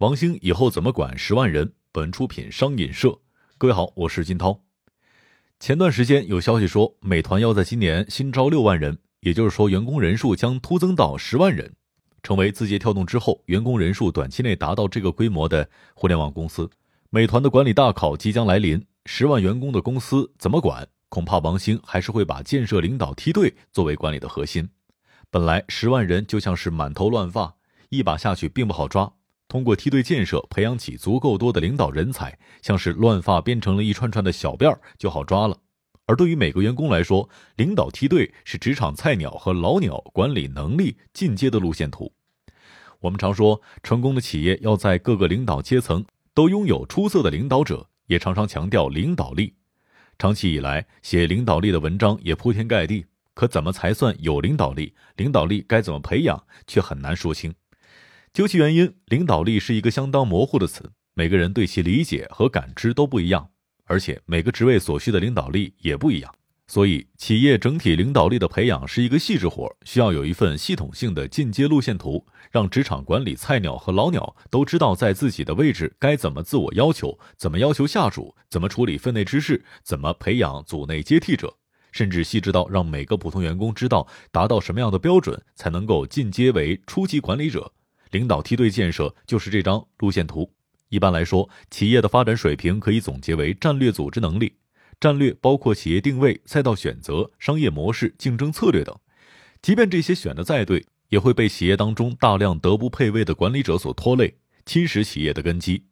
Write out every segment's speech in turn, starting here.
王兴以后怎么管十万人？本出品商饮社，各位好，我是金涛。前段时间有消息说，美团要在今年新招六万人，也就是说，员工人数将突增到十万人，成为字节跳动之后员工人数短期内达到这个规模的互联网公司。美团的管理大考即将来临，十万员工的公司怎么管？恐怕王兴还是会把建设领导梯队作为管理的核心。本来十万人就像是满头乱发，一把下去并不好抓。通过梯队建设培养起足够多的领导人才，像是乱发编成了一串串的小辫儿就好抓了。而对于每个员工来说，领导梯队是职场菜鸟和老鸟管理能力进阶的路线图。我们常说，成功的企业要在各个领导阶层都拥有出色的领导者，也常常强调领导力。长期以来，写领导力的文章也铺天盖地，可怎么才算有领导力？领导力该怎么培养，却很难说清。究其原因，领导力是一个相当模糊的词，每个人对其理解和感知都不一样，而且每个职位所需的领导力也不一样。所以，企业整体领导力的培养是一个细致活，需要有一份系统性的进阶路线图，让职场管理菜鸟和老鸟都知道在自己的位置该怎么自我要求，怎么要求下属，怎么处理分内之事，怎么培养组内接替者，甚至细致到让每个普通员工知道达到什么样的标准才能够进阶为初级管理者。领导梯队建设就是这张路线图。一般来说，企业的发展水平可以总结为战略组织能力。战略包括企业定位、赛道选择、商业模式、竞争策略等。即便这些选的再对，也会被企业当中大量德不配位的管理者所拖累，侵蚀企业的根基。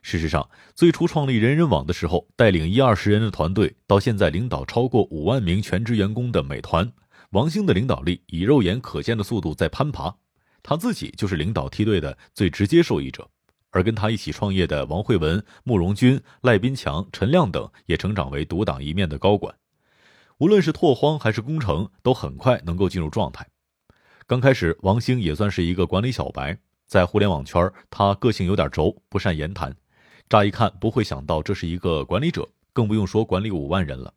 事实上，最初创立人人网的时候，带领一二十人的团队，到现在领导超过五万名全职员工的美团，王兴的领导力以肉眼可见的速度在攀爬。他自己就是领导梯队的最直接受益者，而跟他一起创业的王慧文、慕容军、赖斌强、陈亮等也成长为独当一面的高管。无论是拓荒还是工程，都很快能够进入状态。刚开始，王兴也算是一个管理小白，在互联网圈，他个性有点轴，不善言谈。乍一看，不会想到这是一个管理者，更不用说管理五万人了。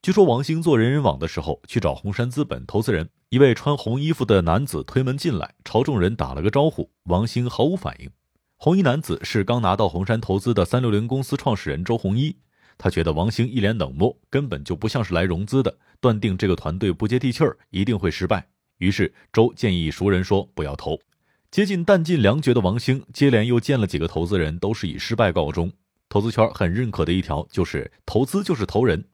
据说王兴做人人网的时候，去找红杉资本投资人，一位穿红衣服的男子推门进来，朝众人打了个招呼，王兴毫无反应。红衣男子是刚拿到红杉投资的三六零公司创始人周鸿祎，他觉得王兴一脸冷漠，根本就不像是来融资的，断定这个团队不接地气儿，一定会失败。于是周建议熟人说不要投。接近弹尽粮绝的王兴，接连又见了几个投资人，都是以失败告终。投资圈很认可的一条就是投资就是投人。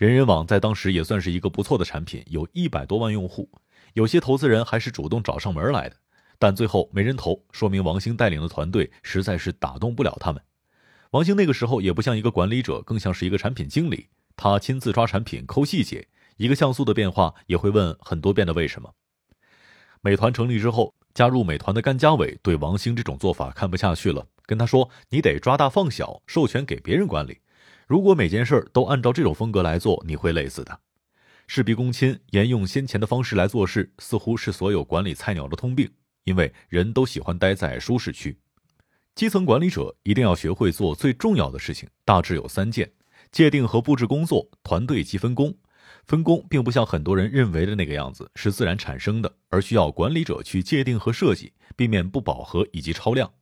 人人网在当时也算是一个不错的产品，有一百多万用户，有些投资人还是主动找上门来的，但最后没人投，说明王兴带领的团队实在是打动不了他们。王兴那个时候也不像一个管理者，更像是一个产品经理，他亲自抓产品、抠细节，一个像素的变化也会问很多遍的为什么。美团成立之后，加入美团的甘家伟对王兴这种做法看不下去了，跟他说：“你得抓大放小，授权给别人管理。”如果每件事儿都按照这种风格来做，你会累死的。事必躬亲，沿用先前的方式来做事，似乎是所有管理菜鸟的通病。因为人都喜欢待在舒适区。基层管理者一定要学会做最重要的事情，大致有三件：界定和布置工作，团队及分工。分工并不像很多人认为的那个样子是自然产生的，而需要管理者去界定和设计，避免不饱和以及超量。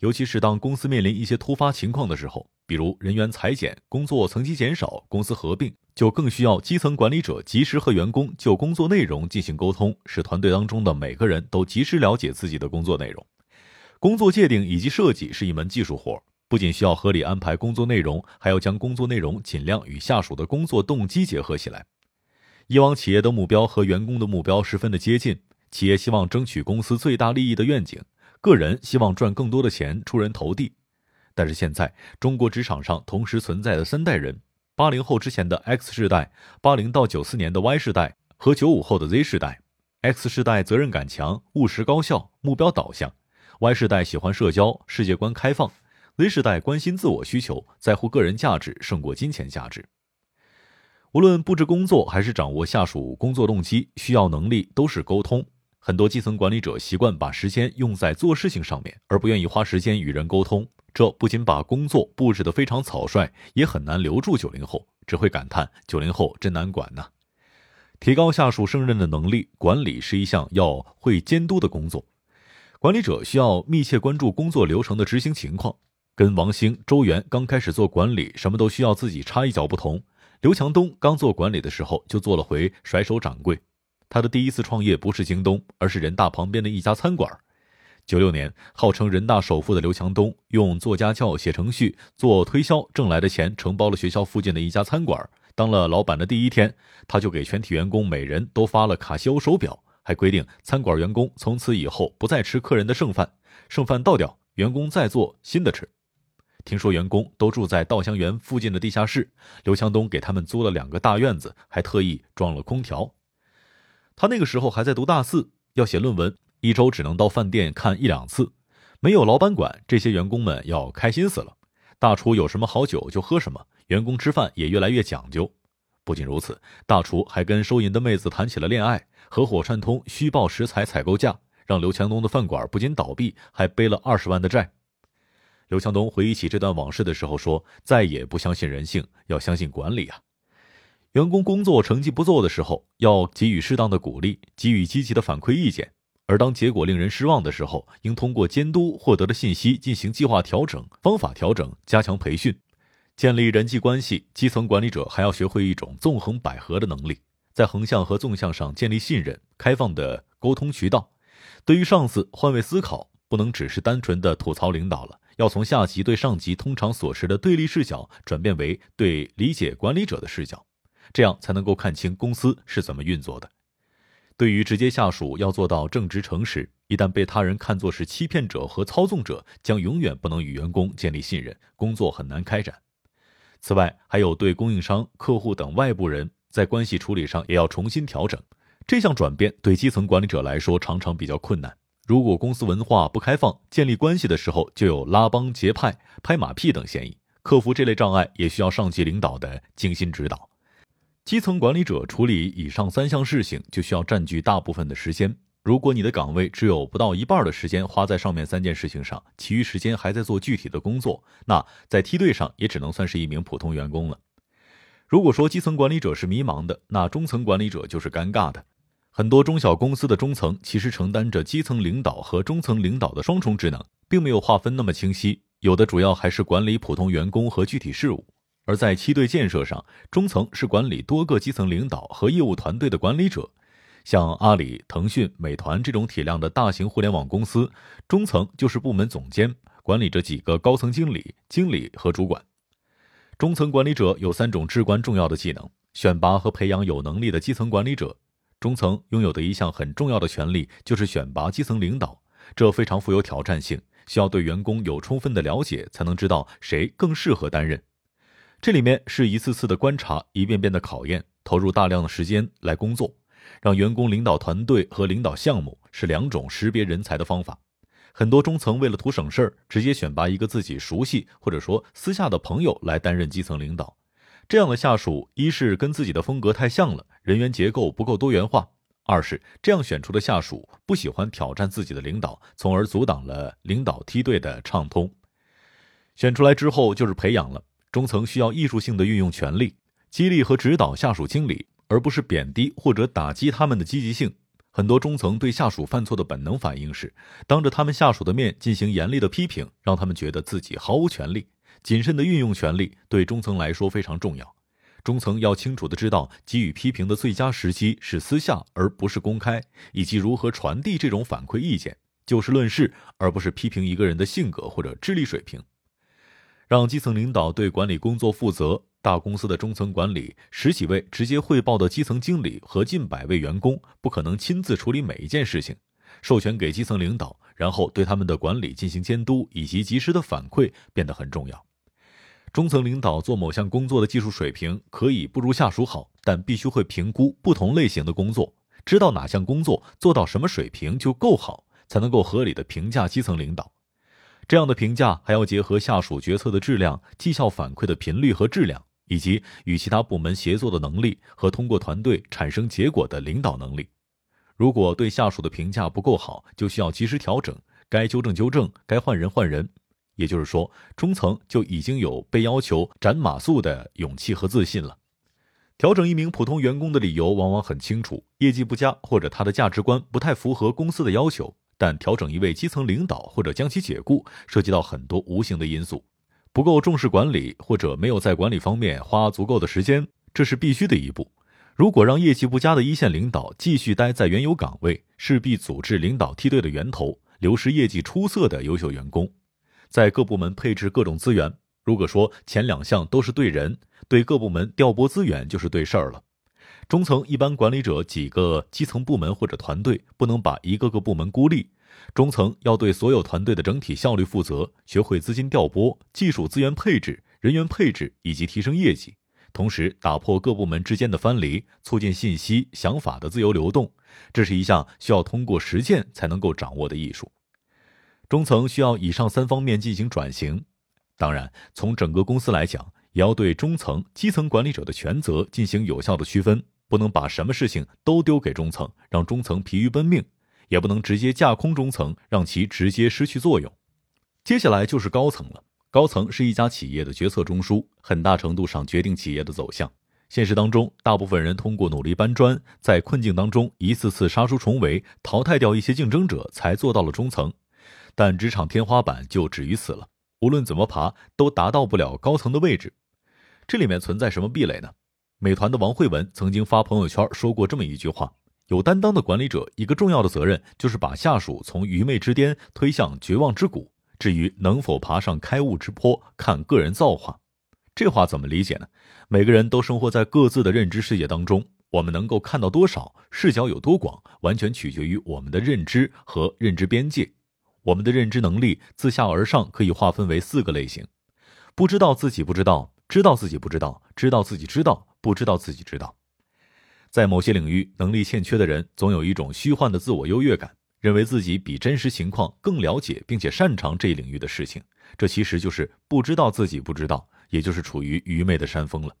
尤其是当公司面临一些突发情况的时候，比如人员裁减、工作层级减少、公司合并，就更需要基层管理者及时和员工就工作内容进行沟通，使团队当中的每个人都及时了解自己的工作内容。工作界定以及设计是一门技术活，不仅需要合理安排工作内容，还要将工作内容尽量与下属的工作动机结合起来。以往企业的目标和员工的目标十分的接近，企业希望争取公司最大利益的愿景。个人希望赚更多的钱，出人头地，但是现在中国职场上同时存在的三代人：八零后之前的 X 世代，八零到九四年的 Y 世代和九五后的 Z 世代。X 世代责任感强，务实高效，目标导向；Y 世代喜欢社交，世界观开放；Z 世代关心自我需求，在乎个人价值胜过金钱价值。无论布置工作还是掌握下属工作动机，需要能力都是沟通。很多基层管理者习惯把时间用在做事情上面，而不愿意花时间与人沟通。这不仅把工作布置得非常草率，也很难留住九零后，只会感叹九零后真难管呢。提高下属胜任的能力，管理是一项要会监督的工作。管理者需要密切关注工作流程的执行情况。跟王兴、周元刚开始做管理，什么都需要自己插一脚不同。刘强东刚做管理的时候就做了回甩手掌柜。他的第一次创业不是京东，而是人大旁边的一家餐馆。九六年，号称人大首富的刘强东用做家教、写程序、做推销挣来的钱，承包了学校附近的一家餐馆。当了老板的第一天，他就给全体员工每人都发了卡西欧手表，还规定餐馆员工从此以后不再吃客人的剩饭，剩饭倒掉，员工再做新的吃。听说员工都住在稻香园附近的地下室，刘强东给他们租了两个大院子，还特意装了空调。他那个时候还在读大四，要写论文，一周只能到饭店看一两次，没有老板管，这些员工们要开心死了。大厨有什么好酒就喝什么。员工吃饭也越来越讲究。不仅如此，大厨还跟收银的妹子谈起了恋爱，合伙串通虚报食材采购价，让刘强东的饭馆不仅倒闭，还背了二十万的债。刘强东回忆起这段往事的时候说：“再也不相信人性，要相信管理啊！员工工作成绩不错的时候，要给予适当的鼓励，给予积极的反馈意见；而当结果令人失望的时候，应通过监督获得的信息进行计划调整、方法调整，加强培训。”建立人际关系，基层管理者还要学会一种纵横捭阖的能力，在横向和纵向上建立信任、开放的沟通渠道。对于上司换位思考，不能只是单纯的吐槽领导了，要从下级对上级通常所持的对立视角转变为对理解管理者的视角，这样才能够看清公司是怎么运作的。对于直接下属，要做到正直诚实。一旦被他人看作是欺骗者和操纵者，将永远不能与员工建立信任，工作很难开展。此外，还有对供应商、客户等外部人在关系处理上也要重新调整。这项转变对基层管理者来说常常比较困难。如果公司文化不开放，建立关系的时候就有拉帮结派、拍马屁等嫌疑。克服这类障碍也需要上级领导的精心指导。基层管理者处理以上三项事情就需要占据大部分的时间。如果你的岗位只有不到一半的时间花在上面三件事情上，其余时间还在做具体的工作，那在梯队上也只能算是一名普通员工了。如果说基层管理者是迷茫的，那中层管理者就是尴尬的。很多中小公司的中层其实承担着基层领导和中层领导的双重职能，并没有划分那么清晰，有的主要还是管理普通员工和具体事务。而在梯队建设上，中层是管理多个基层领导和业务团队的管理者。像阿里、腾讯、美团这种体量的大型互联网公司，中层就是部门总监，管理着几个高层经理、经理和主管。中层管理者有三种至关重要的技能：选拔和培养有能力的基层管理者。中层拥有的一项很重要的权利就是选拔基层领导，这非常富有挑战性，需要对员工有充分的了解，才能知道谁更适合担任。这里面是一次次的观察，一遍遍的考验，投入大量的时间来工作。让员工领导团队和领导项目是两种识别人才的方法。很多中层为了图省事儿，直接选拔一个自己熟悉或者说私下的朋友来担任基层领导。这样的下属，一是跟自己的风格太像了，人员结构不够多元化；二是这样选出的下属不喜欢挑战自己的领导，从而阻挡了领导梯队的畅通。选出来之后就是培养了。中层需要艺术性的运用权力，激励和指导下属经理。而不是贬低或者打击他们的积极性。很多中层对下属犯错的本能反应是，当着他们下属的面进行严厉的批评，让他们觉得自己毫无权利。谨慎的运用权力对中层来说非常重要。中层要清楚的知道，给予批评的最佳时机是私下，而不是公开，以及如何传递这种反馈意见，就事论事，而不是批评一个人的性格或者智力水平。让基层领导对管理工作负责。大公司的中层管理，十几位直接汇报的基层经理和近百位员工，不可能亲自处理每一件事情，授权给基层领导，然后对他们的管理进行监督以及及时的反馈变得很重要。中层领导做某项工作的技术水平可以不如下属好，但必须会评估不同类型的工作，知道哪项工作做到什么水平就够好，才能够合理的评价基层领导。这样的评价还要结合下属决策的质量、绩效反馈的频率和质量。以及与其他部门协作的能力和通过团队产生结果的领导能力。如果对下属的评价不够好，就需要及时调整，该纠正纠正，该换人换人。也就是说，中层就已经有被要求斩马谡的勇气和自信了。调整一名普通员工的理由往往很清楚：业绩不佳，或者他的价值观不太符合公司的要求。但调整一位基层领导或者将其解雇，涉及到很多无形的因素，不够重视管理或者没有在管理方面花足够的时间，这是必须的一步。如果让业绩不佳的一线领导继续待在原有岗位，势必阻滞领导梯队的源头，流失业绩出色的优秀员工。在各部门配置各种资源，如果说前两项都是对人，对各部门调拨资源就是对事儿了。中层一般管理者几个基层部门或者团队，不能把一个个部门孤立。中层要对所有团队的整体效率负责，学会资金调拨、技术资源配置、人员配置以及提升业绩。同时，打破各部门之间的藩篱，促进信息、想法的自由流动，这是一项需要通过实践才能够掌握的艺术。中层需要以上三方面进行转型。当然，从整个公司来讲，也要对中层、基层管理者的权责进行有效的区分，不能把什么事情都丢给中层，让中层疲于奔命；也不能直接架空中层，让其直接失去作用。接下来就是高层了。高层是一家企业的决策中枢，很大程度上决定企业的走向。现实当中，大部分人通过努力搬砖，在困境当中一次次杀出重围，淘汰掉一些竞争者，才做到了中层。但职场天花板就止于此了，无论怎么爬，都达到不了高层的位置。这里面存在什么壁垒呢？美团的王慧文曾经发朋友圈说过这么一句话：有担当的管理者，一个重要的责任就是把下属从愚昧之巅推向绝望之谷。至于能否爬上开悟之坡，看个人造化。这话怎么理解呢？每个人都生活在各自的认知世界当中，我们能够看到多少，视角有多广，完全取决于我们的认知和认知边界。我们的认知能力自下而上可以划分为四个类型：不知道自己不知道，知道自己不知道，知道自己知道，不知道自己知道。在某些领域能力欠缺的人，总有一种虚幻的自我优越感。认为自己比真实情况更了解，并且擅长这一领域的事情，这其实就是不知道自己不知道，也就是处于愚昧的山峰了。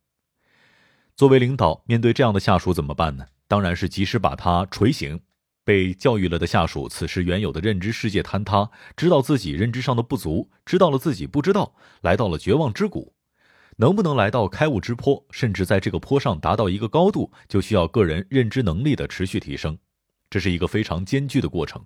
作为领导，面对这样的下属怎么办呢？当然是及时把他锤醒。被教育了的下属，此时原有的认知世界坍塌，知道自己认知上的不足，知道了自己不知道，来到了绝望之谷。能不能来到开悟之坡，甚至在这个坡上达到一个高度，就需要个人认知能力的持续提升。这是一个非常艰巨的过程，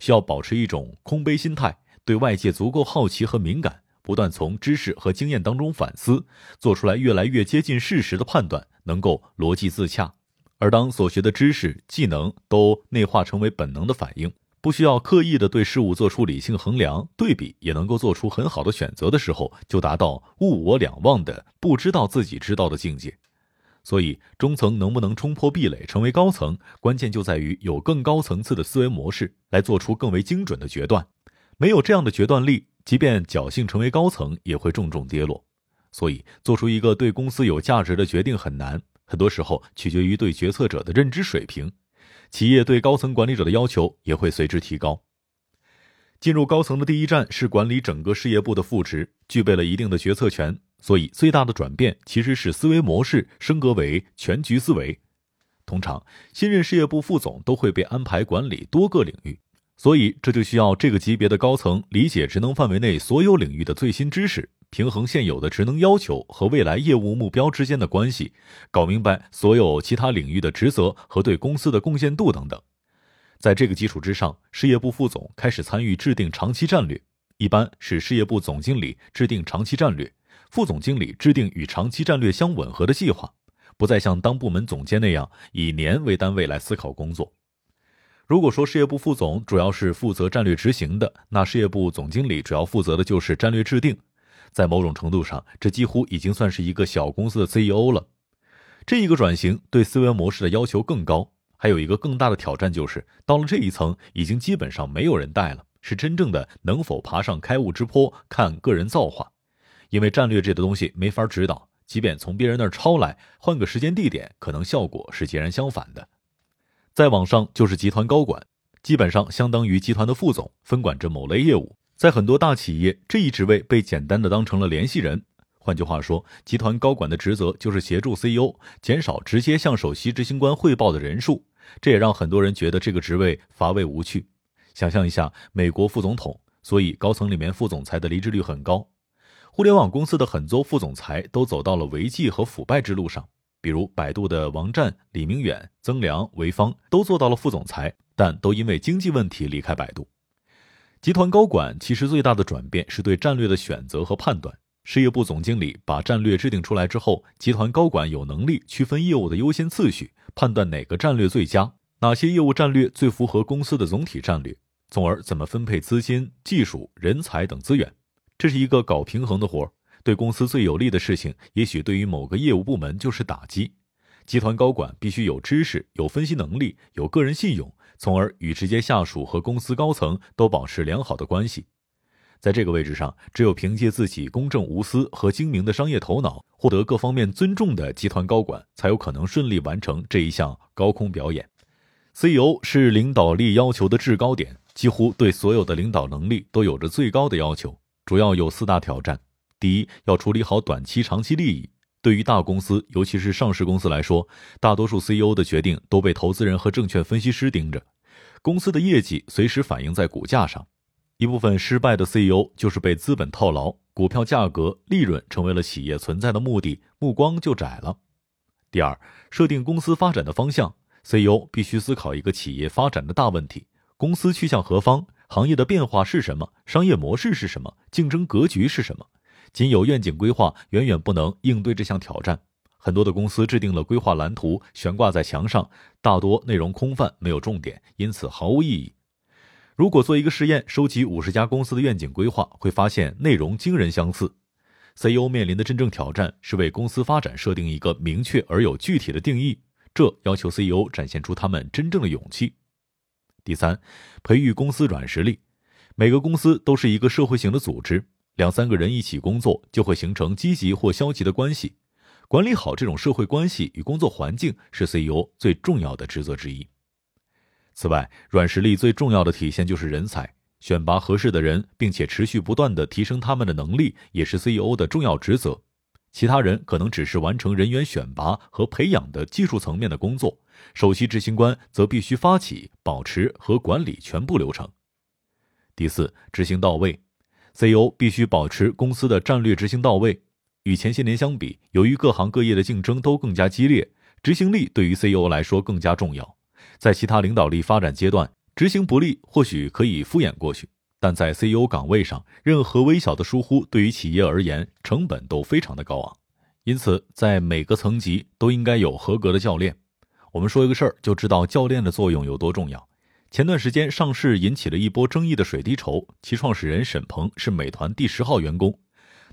需要保持一种空杯心态，对外界足够好奇和敏感，不断从知识和经验当中反思，做出来越来越接近事实的判断，能够逻辑自洽。而当所学的知识、技能都内化成为本能的反应，不需要刻意的对事物做出理性衡量对比，也能够做出很好的选择的时候，就达到物我两忘的不知道自己知道的境界。所以，中层能不能冲破壁垒成为高层，关键就在于有更高层次的思维模式来做出更为精准的决断。没有这样的决断力，即便侥幸成为高层，也会重重跌落。所以，做出一个对公司有价值的决定很难，很多时候取决于对决策者的认知水平。企业对高层管理者的要求也会随之提高。进入高层的第一站是管理整个事业部的副职，具备了一定的决策权。所以，最大的转变其实是思维模式升格为全局思维。通常，新任事业部副总都会被安排管理多个领域，所以这就需要这个级别的高层理解职能范围内所有领域的最新知识，平衡现有的职能要求和未来业务目标之间的关系，搞明白所有其他领域的职责和对公司的贡献度等等。在这个基础之上，事业部副总开始参与制定长期战略，一般是事业部总经理制定长期战略。副总经理制定与长期战略相吻合的计划，不再像当部门总监那样以年为单位来思考工作。如果说事业部副总主要是负责战略执行的，那事业部总经理主要负责的就是战略制定。在某种程度上，这几乎已经算是一个小公司的 CEO 了。这一个转型对思维模式的要求更高，还有一个更大的挑战就是，到了这一层，已经基本上没有人带了，是真正的能否爬上开悟之坡，看个人造化。因为战略这个东西没法指导，即便从别人那儿抄来，换个时间地点，可能效果是截然相反的。再往上就是集团高管，基本上相当于集团的副总，分管着某类业务。在很多大企业，这一职位被简单的当成了联系人。换句话说，集团高管的职责就是协助 CEO 减少直接向首席执行官汇报的人数。这也让很多人觉得这个职位乏味无趣。想象一下，美国副总统，所以高层里面副总裁的离职率很高。互联网公司的很多副总裁都走到了违纪和腐败之路上，比如百度的王占、李明远、曾良、韦芳都做到了副总裁，但都因为经济问题离开百度。集团高管其实最大的转变是对战略的选择和判断。事业部总经理把战略制定出来之后，集团高管有能力区分业务的优先次序，判断哪个战略最佳，哪些业务战略最符合公司的总体战略，从而怎么分配资金、技术、人才等资源。这是一个搞平衡的活儿。对公司最有利的事情，也许对于某个业务部门就是打击。集团高管必须有知识、有分析能力、有个人信用。从而与直接下属和公司高层都保持良好的关系，在这个位置上，只有凭借自己公正无私和精明的商业头脑，获得各方面尊重的集团高管，才有可能顺利完成这一项高空表演。CEO 是领导力要求的制高点，几乎对所有的领导能力都有着最高的要求。主要有四大挑战：第一，要处理好短期、长期利益。对于大公司，尤其是上市公司来说，大多数 CEO 的决定都被投资人和证券分析师盯着，公司的业绩随时反映在股价上。一部分失败的 CEO 就是被资本套牢，股票价格、利润成为了企业存在的目的，目光就窄了。第二，设定公司发展的方向，CEO 必须思考一个企业发展的大问题：公司去向何方？行业的变化是什么？商业模式是什么？竞争格局是什么？仅有愿景规划远远不能应对这项挑战。很多的公司制定了规划蓝图，悬挂在墙上，大多内容空泛，没有重点，因此毫无意义。如果做一个实验，收集五十家公司的愿景规划，会发现内容惊人相似。CEO 面临的真正挑战是为公司发展设定一个明确而有具体的定义，这要求 CEO 展现出他们真正的勇气。第三，培育公司软实力。每个公司都是一个社会型的组织。两三个人一起工作，就会形成积极或消极的关系。管理好这种社会关系与工作环境，是 CEO 最重要的职责之一。此外，软实力最重要的体现就是人才，选拔合适的人，并且持续不断的提升他们的能力，也是 CEO 的重要职责。其他人可能只是完成人员选拔和培养的技术层面的工作，首席执行官则必须发起、保持和管理全部流程。第四，执行到位。CEO 必须保持公司的战略执行到位。与前些年相比，由于各行各业的竞争都更加激烈，执行力对于 CEO 来说更加重要。在其他领导力发展阶段，执行不力或许可以敷衍过去，但在 CEO 岗位上，任何微小的疏忽对于企业而言成本都非常的高昂。因此，在每个层级都应该有合格的教练。我们说一个事儿，就知道教练的作用有多重要。前段时间上市引起了一波争议的水滴筹，其创始人沈鹏是美团第十号员工。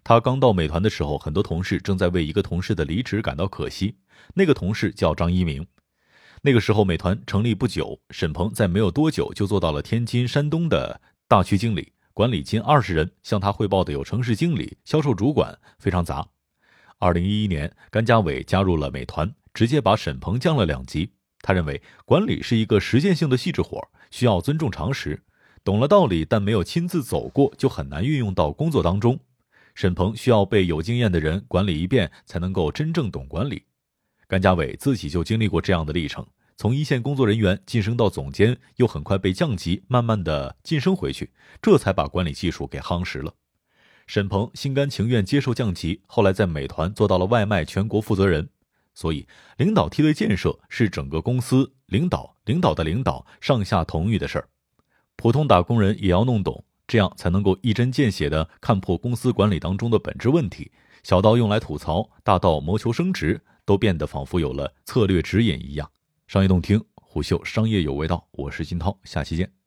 他刚到美团的时候，很多同事正在为一个同事的离职感到可惜。那个同事叫张一鸣。那个时候美团成立不久，沈鹏在没有多久就做到了天津、山东的大区经理，管理近二十人。向他汇报的有城市经理、销售主管，非常杂。二零一一年，甘家伟加入了美团，直接把沈鹏降了两级。他认为管理是一个实践性的细致活需要尊重常识。懂了道理，但没有亲自走过，就很难运用到工作当中。沈鹏需要被有经验的人管理一遍，才能够真正懂管理。甘家伟自己就经历过这样的历程：从一线工作人员晋升到总监，又很快被降级，慢慢的晋升回去，这才把管理技术给夯实了。沈鹏心甘情愿接受降级，后来在美团做到了外卖全国负责人。所以，领导梯队建设是整个公司领导、领导的领导上下同欲的事儿，普通打工人也要弄懂，这样才能够一针见血地看破公司管理当中的本质问题，小到用来吐槽，大到谋求升职，都变得仿佛有了策略指引一样。商业洞听，虎嗅商业有味道，我是金涛，下期见。